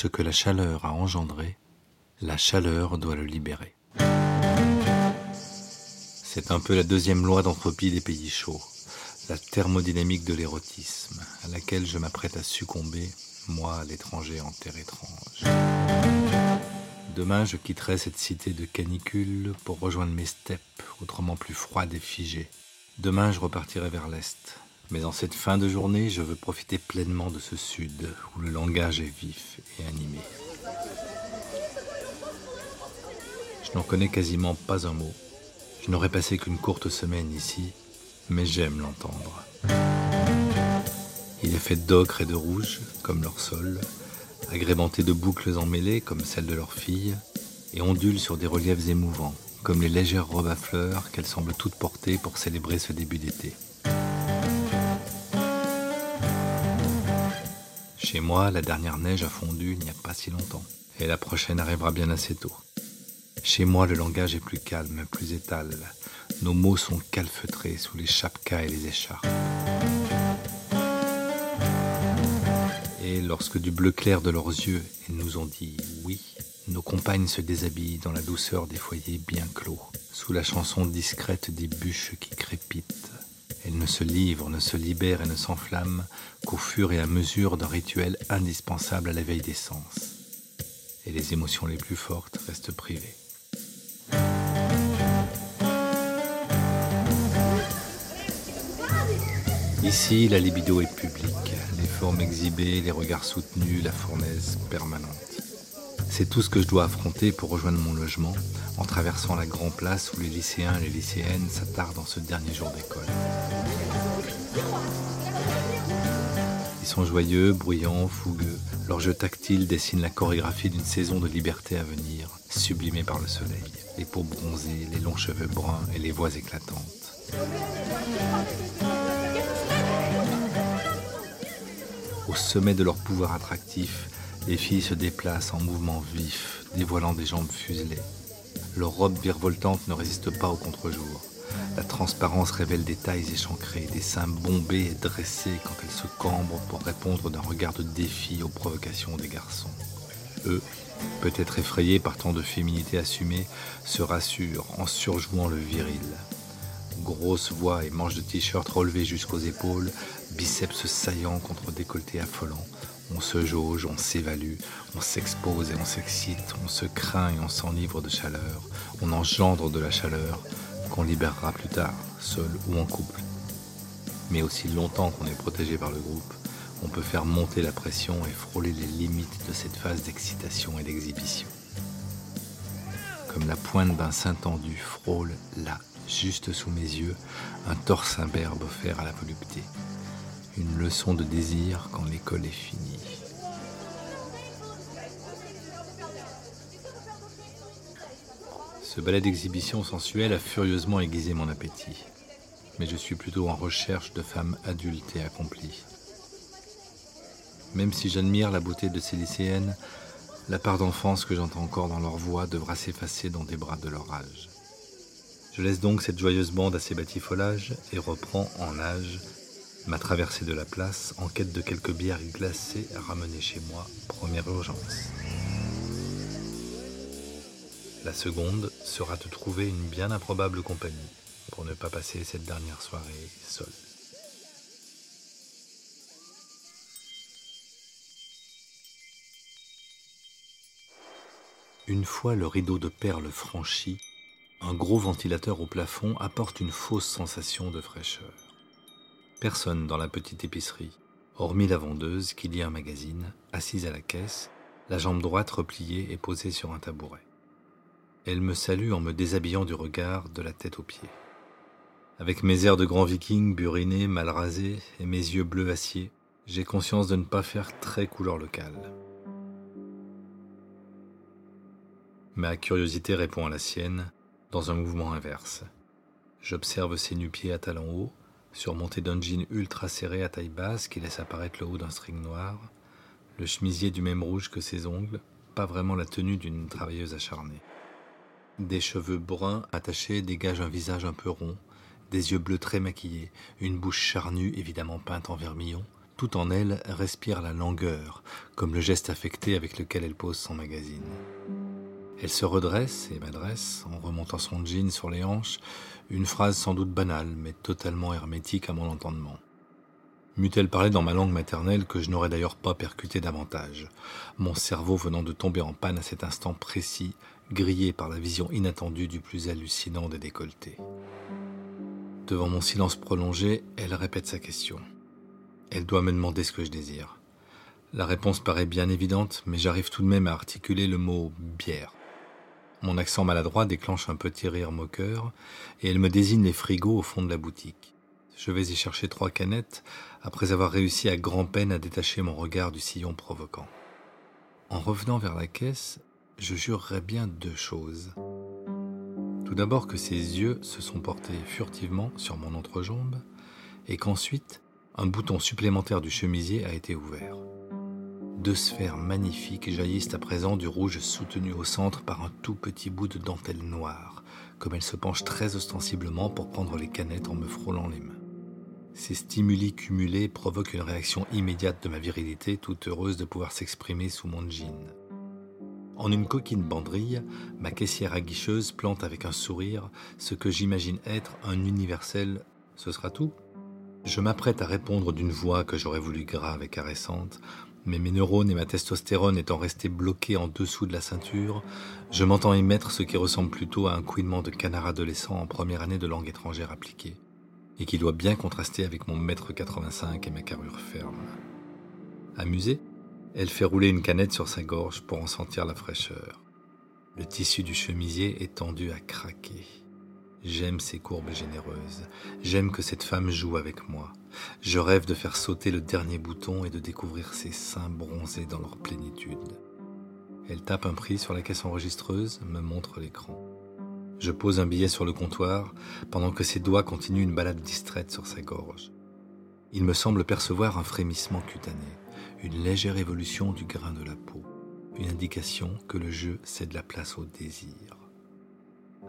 Ce que la chaleur a engendré, la chaleur doit le libérer. C'est un peu la deuxième loi d'entropie des pays chauds, la thermodynamique de l'érotisme, à laquelle je m'apprête à succomber, moi, l'étranger en terre étrange. Demain, je quitterai cette cité de canicule pour rejoindre mes steppes, autrement plus froides et figées. Demain, je repartirai vers l'est. Mais en cette fin de journée, je veux profiter pleinement de ce sud, où le langage est vif et animé. Je n'en connais quasiment pas un mot. Je n'aurais passé qu'une courte semaine ici, mais j'aime l'entendre. Il est fait d'ocre et de rouge, comme leur sol, agrémenté de boucles emmêlées, comme celles de leurs filles, et ondule sur des reliefs émouvants, comme les légères robes à fleurs qu'elles semblent toutes porter pour célébrer ce début d'été. Chez moi, la dernière neige a fondu il n'y a pas si longtemps, et la prochaine arrivera bien assez tôt. Chez moi, le langage est plus calme, plus étal. Nos mots sont calfeutrés sous les chapkas et les écharpes. Et lorsque du bleu clair de leurs yeux, ils nous ont dit oui, nos compagnes se déshabillent dans la douceur des foyers bien clos, sous la chanson discrète des bûches qui crépitent. Elles ne se livrent, ne se libèrent et ne s'enflamment qu'au fur et à mesure d'un rituel indispensable à l'éveil des sens. Et les émotions les plus fortes restent privées. Ici, la libido est publique, les formes exhibées, les regards soutenus, la fournaise permanente. C'est tout ce que je dois affronter pour rejoindre mon logement en traversant la grande place où les lycéens et les lycéennes s'attardent en ce dernier jour d'école. Ils sont joyeux, bruyants, fougueux. Leur jeu tactile dessine la chorégraphie d'une saison de liberté à venir, sublimée par le soleil. Les peaux bronzées, les longs cheveux bruns et les voix éclatantes. Au sommet de leur pouvoir attractif, les filles se déplacent en mouvement vif, dévoilant des jambes fuselées. Leurs robes virevoltantes ne résistent pas au contre-jour. La transparence révèle des tailles échancrées, des seins bombés et dressés quand elles se cambrent pour répondre d'un regard de défi aux provocations des garçons. Eux, peut-être effrayés par tant de féminité assumée, se rassurent en surjouant le viril. Grosse voix et manches de t-shirt relevées jusqu'aux épaules, biceps saillants contre décolleté affolant. On se jauge, on s'évalue, on s'expose et on s'excite, on se craint et on s'enivre de chaleur, on engendre de la chaleur qu'on libérera plus tard, seul ou en couple. Mais aussi longtemps qu'on est protégé par le groupe, on peut faire monter la pression et frôler les limites de cette phase d'excitation et d'exhibition. Comme la pointe d'un sein tendu frôle là, juste sous mes yeux, un torse imberbe offert à la volupté. Une leçon de désir quand l'école est finie. Ce ballet d'exhibition sensuelle a furieusement aiguisé mon appétit. Mais je suis plutôt en recherche de femmes adultes et accomplies. Même si j'admire la beauté de ces lycéennes, la part d'enfance que j'entends encore dans leur voix devra s'effacer dans des bras de leur âge. Je laisse donc cette joyeuse bande à ses batifolages et reprends en nage ma traversée de la place en quête de quelques bières glacées à ramener chez moi, première urgence. La seconde sera de trouver une bien improbable compagnie pour ne pas passer cette dernière soirée seule. Une fois le rideau de perles franchi, un gros ventilateur au plafond apporte une fausse sensation de fraîcheur. Personne dans la petite épicerie, hormis la vendeuse qui lit un magazine, assise à la caisse, la jambe droite repliée et posée sur un tabouret. Elle me salue en me déshabillant du regard de la tête aux pieds. Avec mes airs de grand viking buriné, mal rasé et mes yeux bleus acier, j'ai conscience de ne pas faire très couleur locale. Ma curiosité répond à la sienne dans un mouvement inverse. J'observe ses nu-pieds à talons hauts, surmontés d'un jean ultra serré à taille basse qui laisse apparaître le haut d'un string noir, le chemisier du même rouge que ses ongles, pas vraiment la tenue d'une travailleuse acharnée. Des cheveux bruns attachés dégagent un visage un peu rond, des yeux bleus très maquillés, une bouche charnue évidemment peinte en vermillon, tout en elle respire la langueur, comme le geste affecté avec lequel elle pose son magazine. Elle se redresse et m'adresse, en remontant son jean sur les hanches, une phrase sans doute banale, mais totalement hermétique à mon entendement. M'eût-elle parlé dans ma langue maternelle que je n'aurais d'ailleurs pas percuté davantage, mon cerveau venant de tomber en panne à cet instant précis, grillé par la vision inattendue du plus hallucinant des décolletés. Devant mon silence prolongé, elle répète sa question. Elle doit me demander ce que je désire. La réponse paraît bien évidente, mais j'arrive tout de même à articuler le mot bière. Mon accent maladroit déclenche un petit rire moqueur, et elle me désigne les frigos au fond de la boutique. Je vais y chercher trois canettes, après avoir réussi à grand-peine à détacher mon regard du sillon provoquant. En revenant vers la caisse, je jurerais bien deux choses. Tout d'abord que ses yeux se sont portés furtivement sur mon entrejambe, et qu'ensuite, un bouton supplémentaire du chemisier a été ouvert. Deux sphères magnifiques jaillissent à présent du rouge soutenu au centre par un tout petit bout de dentelle noire, comme elle se penche très ostensiblement pour prendre les canettes en me frôlant les mains. Ces stimuli cumulés provoquent une réaction immédiate de ma virilité, toute heureuse de pouvoir s'exprimer sous mon jean. En une coquine banderille, ma caissière aguicheuse plante avec un sourire ce que j'imagine être un universel Ce sera tout Je m'apprête à répondre d'une voix que j'aurais voulu grave et caressante, mais mes neurones et ma testostérone étant restés bloqués en dessous de la ceinture, je m'entends émettre ce qui ressemble plutôt à un couinement de canard adolescent en première année de langue étrangère appliquée, et qui doit bien contraster avec mon mètre 85 et ma carrure ferme. Amusée, elle fait rouler une canette sur sa gorge pour en sentir la fraîcheur. Le tissu du chemisier est tendu à craquer. J'aime ces courbes généreuses. J'aime que cette femme joue avec moi. Je rêve de faire sauter le dernier bouton et de découvrir ses seins bronzés dans leur plénitude. Elle tape un prix sur la caisse enregistreuse, me montre l'écran. Je pose un billet sur le comptoir pendant que ses doigts continuent une balade distraite sur sa gorge. Il me semble percevoir un frémissement cutané, une légère évolution du grain de la peau, une indication que le jeu cède la place au désir.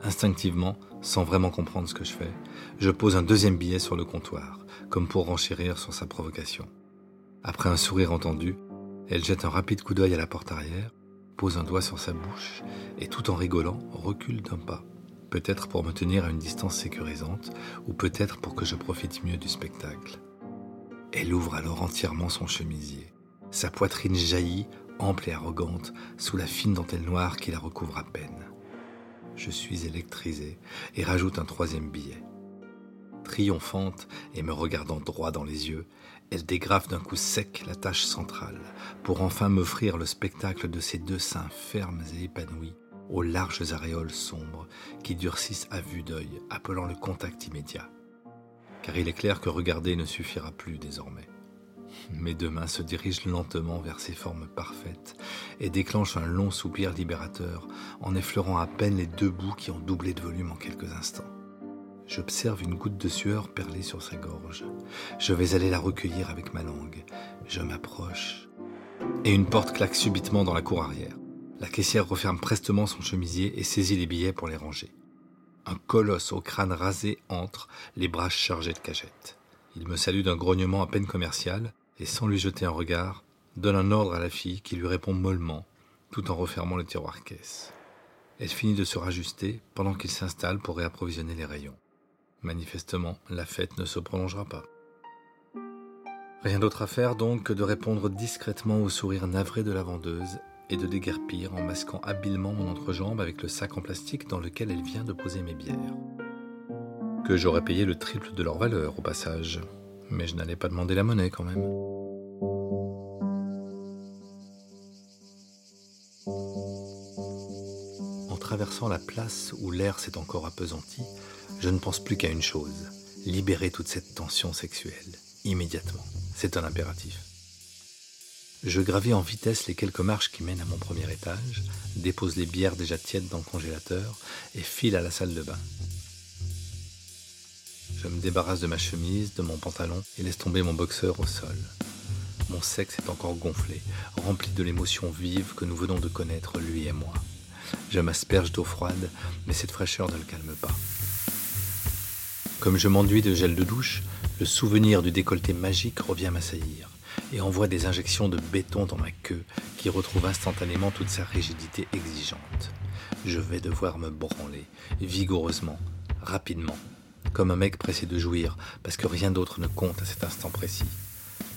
Instinctivement, sans vraiment comprendre ce que je fais, je pose un deuxième billet sur le comptoir, comme pour renchérir sur sa provocation. Après un sourire entendu, elle jette un rapide coup d'œil à la porte arrière, pose un doigt sur sa bouche et tout en rigolant recule d'un pas, peut-être pour me tenir à une distance sécurisante ou peut-être pour que je profite mieux du spectacle. Elle ouvre alors entièrement son chemisier. Sa poitrine jaillit, ample et arrogante, sous la fine dentelle noire qui la recouvre à peine. Je suis électrisé et rajoute un troisième billet. Triomphante et me regardant droit dans les yeux, elle dégrafe d'un coup sec la tâche centrale pour enfin m'offrir le spectacle de ses deux seins fermes et épanouis aux larges aréoles sombres qui durcissent à vue d'œil, appelant le contact immédiat. Car il est clair que regarder ne suffira plus désormais. Mes deux mains se dirigent lentement vers ces formes parfaites et déclenchent un long soupir libérateur en effleurant à peine les deux bouts qui ont doublé de volume en quelques instants. J'observe une goutte de sueur perler sur sa gorge. Je vais aller la recueillir avec ma langue. Je m'approche. Et une porte claque subitement dans la cour arrière. La caissière referme prestement son chemisier et saisit les billets pour les ranger. Un colosse au crâne rasé entre, les bras chargés de cagettes. Il me salue d'un grognement à peine commercial et sans lui jeter un regard, donne un ordre à la fille qui lui répond mollement, tout en refermant le tiroir caisse. Elle finit de se rajuster pendant qu'il s'installe pour réapprovisionner les rayons. Manifestement, la fête ne se prolongera pas. Rien d'autre à faire donc que de répondre discrètement au sourire navré de la vendeuse et de déguerpir en masquant habilement mon entrejambe avec le sac en plastique dans lequel elle vient de poser mes bières. Que j'aurais payé le triple de leur valeur au passage, mais je n'allais pas demander la monnaie quand même. Traversant la place où l'air s'est encore appesanti, je ne pense plus qu'à une chose, libérer toute cette tension sexuelle, immédiatement. C'est un impératif. Je gravis en vitesse les quelques marches qui mènent à mon premier étage, dépose les bières déjà tièdes dans le congélateur et file à la salle de bain. Je me débarrasse de ma chemise, de mon pantalon et laisse tomber mon boxeur au sol. Mon sexe est encore gonflé, rempli de l'émotion vive que nous venons de connaître, lui et moi. Je m'asperge d'eau froide, mais cette fraîcheur ne le calme pas. Comme je m'enduis de gel de douche, le souvenir du décolleté magique revient m'assaillir. et envoie des injections de béton dans ma queue qui retrouve instantanément toute sa rigidité exigeante. Je vais devoir me branler, vigoureusement, rapidement, comme un mec pressé de jouir, parce que rien d'autre ne compte à cet instant précis.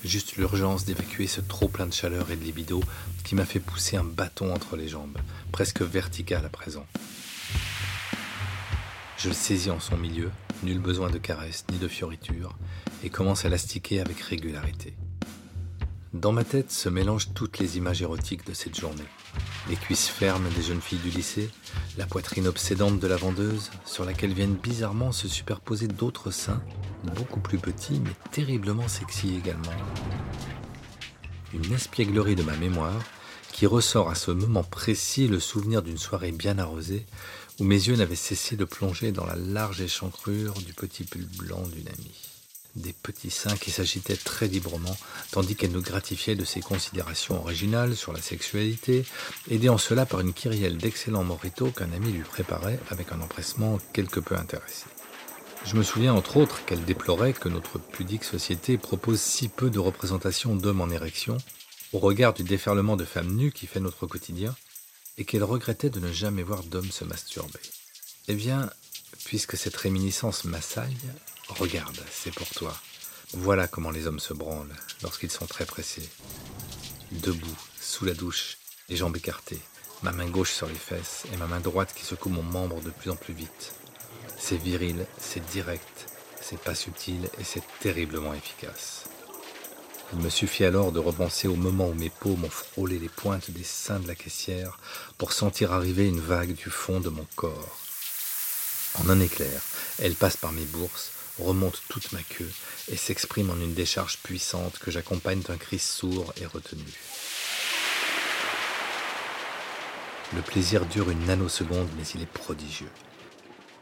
Juste l'urgence d'évacuer ce trop plein de chaleur et de libido qui m'a fait pousser un bâton entre les jambes, presque vertical à présent. Je le saisis en son milieu, nul besoin de caresses ni de fioritures, et commence à l'astiquer avec régularité. Dans ma tête se mélangent toutes les images érotiques de cette journée. Les cuisses fermes des jeunes filles du lycée, la poitrine obsédante de la vendeuse, sur laquelle viennent bizarrement se superposer d'autres seins, beaucoup plus petits mais terriblement sexy également. Une espièglerie de ma mémoire qui ressort à ce moment précis le souvenir d'une soirée bien arrosée où mes yeux n'avaient cessé de plonger dans la large échancrure du petit pull blanc d'une amie. Des petits seins qui s'agitaient très librement, tandis qu'elle nous gratifiait de ses considérations originales sur la sexualité, aidée en cela par une kyrielle d'excellents moritos qu'un ami lui préparait avec un empressement quelque peu intéressé. Je me souviens entre autres qu'elle déplorait que notre pudique société propose si peu de représentations d'hommes en érection, au regard du déferlement de femmes nues qui fait notre quotidien, et qu'elle regrettait de ne jamais voir d'hommes se masturber. Eh bien, puisque cette réminiscence m'assaille, regarde, c'est pour toi. Voilà comment les hommes se branlent lorsqu'ils sont très pressés. Debout, sous la douche, les jambes écartées, ma main gauche sur les fesses et ma main droite qui secoue mon membre de plus en plus vite. C'est viril, c'est direct, c'est pas subtil et c'est terriblement efficace. Il me suffit alors de repenser au moment où mes paumes ont frôlé les pointes des seins de la caissière pour sentir arriver une vague du fond de mon corps. En un éclair, elle passe par mes bourses, remonte toute ma queue et s'exprime en une décharge puissante que j'accompagne d'un cri sourd et retenu. Le plaisir dure une nanoseconde, mais il est prodigieux.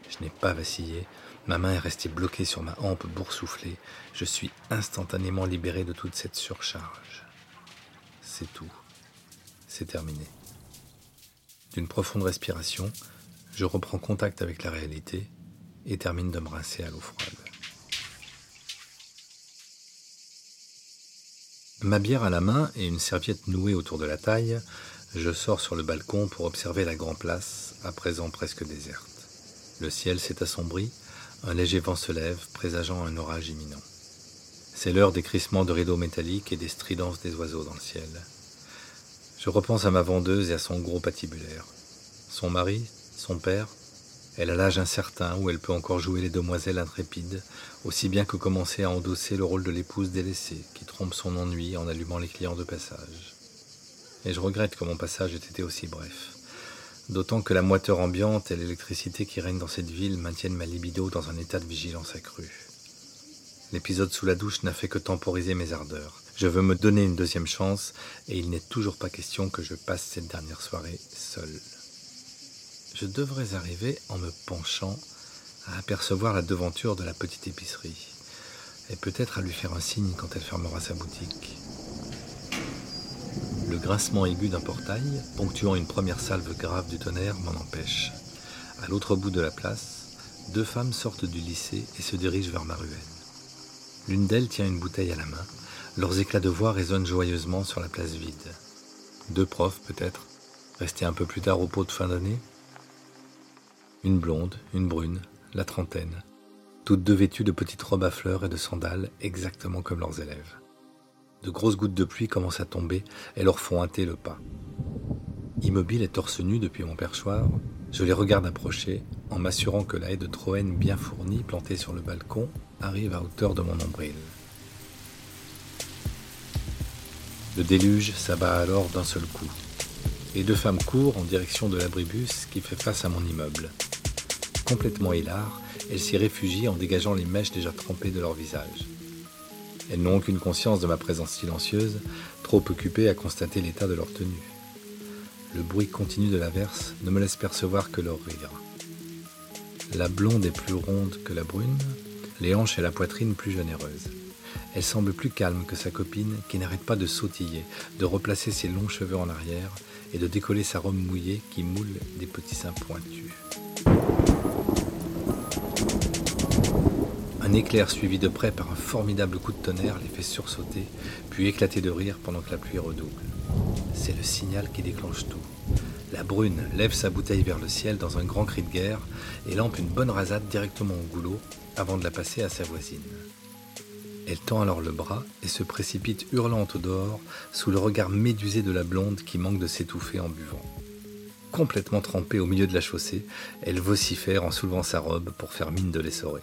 Je n'ai pas vacillé, Ma main est restée bloquée sur ma hampe boursouflée. Je suis instantanément libéré de toute cette surcharge. C'est tout. C'est terminé. D'une profonde respiration, je reprends contact avec la réalité et termine de me rincer à l'eau froide. Ma bière à la main et une serviette nouée autour de la taille, je sors sur le balcon pour observer la grande place, à présent presque déserte. Le ciel s'est assombri un léger vent se lève, présageant un orage imminent. C'est l'heure des crissements de rideaux métalliques et des stridences des oiseaux dans le ciel. Je repense à ma vendeuse et à son gros patibulaire. Son mari, son père, elle a l'âge incertain où elle peut encore jouer les demoiselles intrépides, aussi bien que commencer à endosser le rôle de l'épouse délaissée, qui trompe son ennui en allumant les clients de passage. Et je regrette que mon passage ait été aussi bref d'autant que la moiteur ambiante et l'électricité qui règne dans cette ville maintiennent ma libido dans un état de vigilance accrue. L'épisode sous la douche n'a fait que temporiser mes ardeurs. Je veux me donner une deuxième chance et il n'est toujours pas question que je passe cette dernière soirée seul. Je devrais arriver en me penchant à apercevoir la devanture de la petite épicerie et peut-être à lui faire un signe quand elle fermera sa boutique. Le grincement aigu d'un portail, ponctuant une première salve grave du tonnerre, m'en empêche. À l'autre bout de la place, deux femmes sortent du lycée et se dirigent vers ma ruelle. L'une d'elles tient une bouteille à la main. Leurs éclats de voix résonnent joyeusement sur la place vide. Deux profs, peut-être, restés un peu plus tard au pot de fin d'année. Une blonde, une brune, la trentaine, toutes deux vêtues de petites robes à fleurs et de sandales, exactement comme leurs élèves. De grosses gouttes de pluie commencent à tomber et leur font hâter le pas. Immobile et torse nu depuis mon perchoir, je les regarde approcher en m'assurant que la haie de Troène bien fournie plantée sur le balcon arrive à hauteur de mon nombril. Le déluge s'abat alors d'un seul coup, et deux femmes courent en direction de l'abribus qui fait face à mon immeuble. Complètement hilar, elles s'y réfugient en dégageant les mèches déjà trempées de leur visage. Elles n'ont aucune conscience de ma présence silencieuse, trop occupées à constater l'état de leur tenue. Le bruit continu de l'averse ne me laisse percevoir que leur rire. La blonde est plus ronde que la brune, les hanches et la poitrine plus généreuses. Elle semble plus calme que sa copine qui n'arrête pas de sautiller, de replacer ses longs cheveux en arrière et de décoller sa robe mouillée qui moule des petits seins pointus. Un éclair suivi de près par un formidable coup de tonnerre les fait sursauter, puis éclater de rire pendant que la pluie redouble. C'est le signal qui déclenche tout. La brune lève sa bouteille vers le ciel dans un grand cri de guerre et lampe une bonne rasade directement au goulot avant de la passer à sa voisine. Elle tend alors le bras et se précipite hurlante au dehors sous le regard médusé de la blonde qui manque de s'étouffer en buvant. Complètement trempée au milieu de la chaussée, elle vocifère en soulevant sa robe pour faire mine de l'essorer.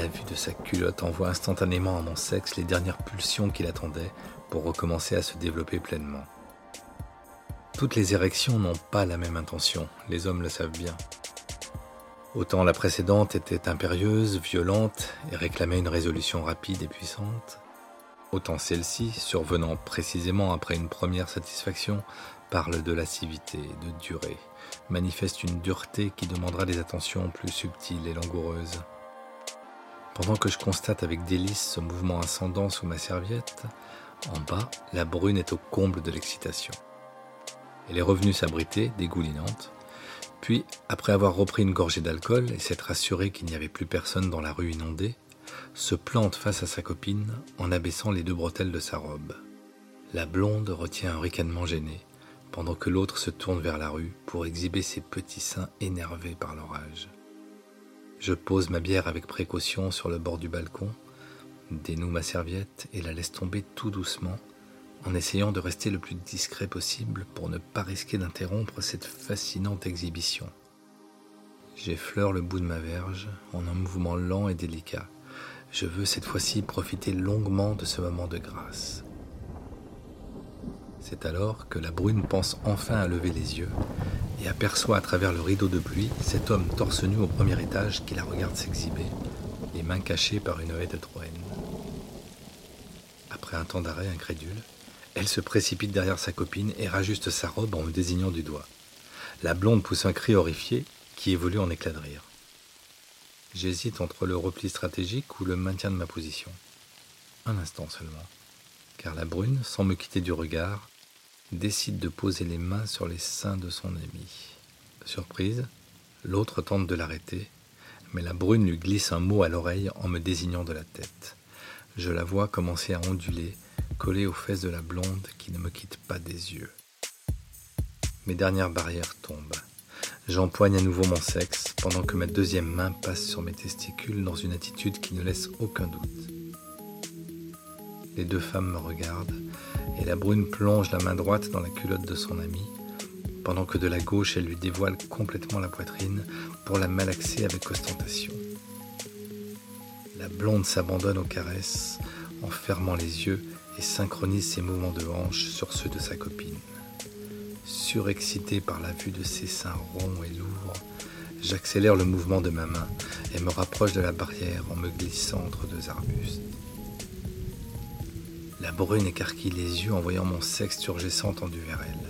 La vue de sa culotte envoie instantanément à mon sexe les dernières pulsions qu'il attendait pour recommencer à se développer pleinement. Toutes les érections n'ont pas la même intention, les hommes le savent bien. Autant la précédente était impérieuse, violente et réclamait une résolution rapide et puissante, autant celle-ci, survenant précisément après une première satisfaction, parle de lascivité, de durée, manifeste une dureté qui demandera des attentions plus subtiles et langoureuses. Pendant que je constate avec délice ce mouvement ascendant sous ma serviette, en bas, la brune est au comble de l'excitation. Elle est revenue s'abriter, dégoulinante, puis, après avoir repris une gorgée d'alcool et s'être assurée qu'il n'y avait plus personne dans la rue inondée, se plante face à sa copine en abaissant les deux bretelles de sa robe. La blonde retient un ricanement gêné, pendant que l'autre se tourne vers la rue pour exhiber ses petits seins énervés par l'orage. Je pose ma bière avec précaution sur le bord du balcon, dénoue ma serviette et la laisse tomber tout doucement en essayant de rester le plus discret possible pour ne pas risquer d'interrompre cette fascinante exhibition. J'effleure le bout de ma verge en un mouvement lent et délicat. Je veux cette fois-ci profiter longuement de ce moment de grâce. C'est alors que la brune pense enfin à lever les yeux et aperçoit à travers le rideau de pluie cet homme torse nu au premier étage qui la regarde s'exhiber, les mains cachées par une haie de Troène. Après un temps d'arrêt incrédule, elle se précipite derrière sa copine et rajuste sa robe en me désignant du doigt. La blonde pousse un cri horrifié qui évolue en éclat de rire. J'hésite entre le repli stratégique ou le maintien de ma position. Un instant seulement, car la brune, sans me quitter du regard, décide de poser les mains sur les seins de son ami. Surprise, l'autre tente de l'arrêter, mais la brune lui glisse un mot à l'oreille en me désignant de la tête. Je la vois commencer à onduler collé aux fesses de la blonde qui ne me quitte pas des yeux. Mes dernières barrières tombent. J'empoigne à nouveau mon sexe pendant que ma deuxième main passe sur mes testicules dans une attitude qui ne laisse aucun doute. Les deux femmes me regardent et la brune plonge la main droite dans la culotte de son ami, pendant que de la gauche elle lui dévoile complètement la poitrine pour la malaxer avec ostentation. La blonde s'abandonne aux caresses en fermant les yeux synchronise ses mouvements de hanche sur ceux de sa copine. Surexcité par la vue de ses seins ronds et lourds, j'accélère le mouvement de ma main et me rapproche de la barrière en me glissant entre deux arbustes. La brune écarquille les yeux en voyant mon sexe turgescent tendu vers elle.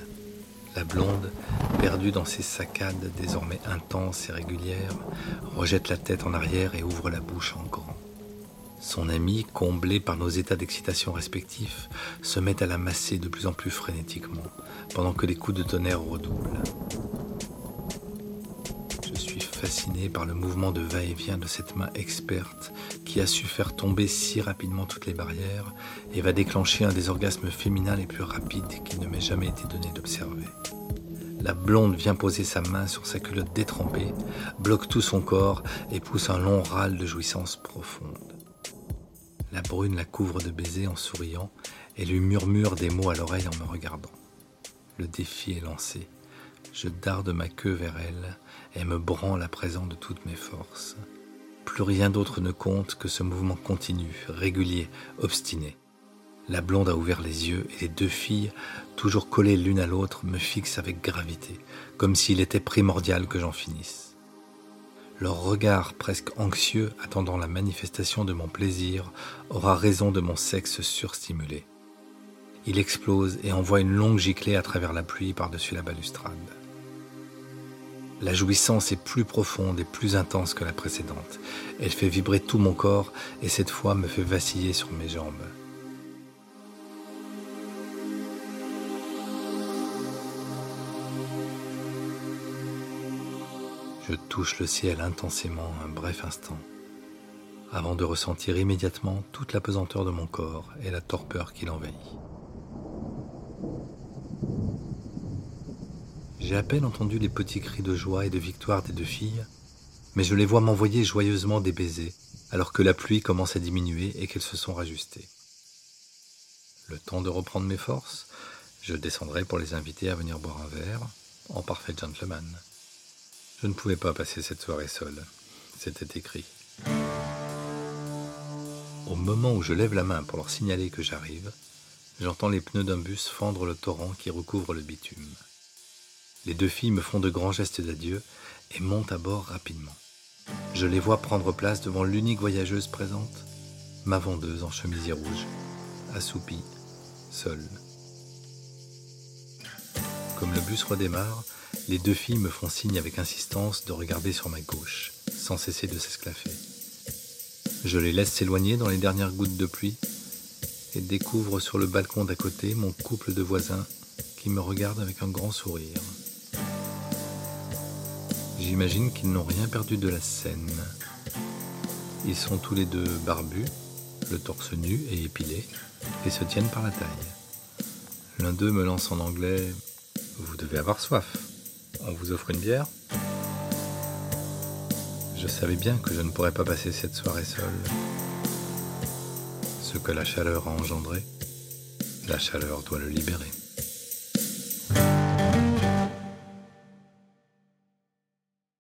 La blonde, perdue dans ses saccades désormais intenses et régulières, rejette la tête en arrière et ouvre la bouche en grand. Son ami, comblé par nos états d'excitation respectifs, se met à la masser de plus en plus frénétiquement, pendant que les coups de tonnerre redoublent. Fasciné par le mouvement de va-et-vient de cette main experte qui a su faire tomber si rapidement toutes les barrières et va déclencher un des orgasmes féminins les plus rapides qu'il ne m'ait jamais été donné d'observer. La blonde vient poser sa main sur sa culotte détrempée, bloque tout son corps et pousse un long râle de jouissance profonde. La brune la couvre de baisers en souriant et lui murmure des mots à l'oreille en me regardant. Le défi est lancé. Je darde ma queue vers elle et me branle à présent de toutes mes forces. Plus rien d'autre ne compte que ce mouvement continu, régulier, obstiné. La blonde a ouvert les yeux et les deux filles, toujours collées l'une à l'autre, me fixent avec gravité, comme s'il était primordial que j'en finisse leur regard presque anxieux attendant la manifestation de mon plaisir aura raison de mon sexe surstimulé. Il explose et envoie une longue giclée à travers la pluie par-dessus la balustrade. La jouissance est plus profonde et plus intense que la précédente. Elle fait vibrer tout mon corps et cette fois me fait vaciller sur mes jambes. Je touche le ciel intensément un bref instant, avant de ressentir immédiatement toute la pesanteur de mon corps et la torpeur qui l'envahit. J'ai à peine entendu les petits cris de joie et de victoire des deux filles, mais je les vois m'envoyer joyeusement des baisers, alors que la pluie commence à diminuer et qu'elles se sont rajustées. Le temps de reprendre mes forces, je descendrai pour les inviter à venir boire un verre, en parfait gentleman. Je ne pouvais pas passer cette soirée seule. C'était écrit. Au moment où je lève la main pour leur signaler que j'arrive, j'entends les pneus d'un bus fendre le torrent qui recouvre le bitume. Les deux filles me font de grands gestes d'adieu et montent à bord rapidement. Je les vois prendre place devant l'unique voyageuse présente, ma vendeuse en chemisier rouge, assoupie, seule. Comme le bus redémarre, les deux filles me font signe avec insistance de regarder sur ma gauche, sans cesser de s'esclaffer. Je les laisse s'éloigner dans les dernières gouttes de pluie et découvre sur le balcon d'à côté mon couple de voisins qui me regardent avec un grand sourire. J'imagine qu'ils n'ont rien perdu de la scène. Ils sont tous les deux barbus, le torse nu et épilé, et se tiennent par la taille. L'un d'eux me lance en anglais Vous devez avoir soif. On vous offre une bière Je savais bien que je ne pourrais pas passer cette soirée seule. Ce que la chaleur a engendré, la chaleur doit le libérer.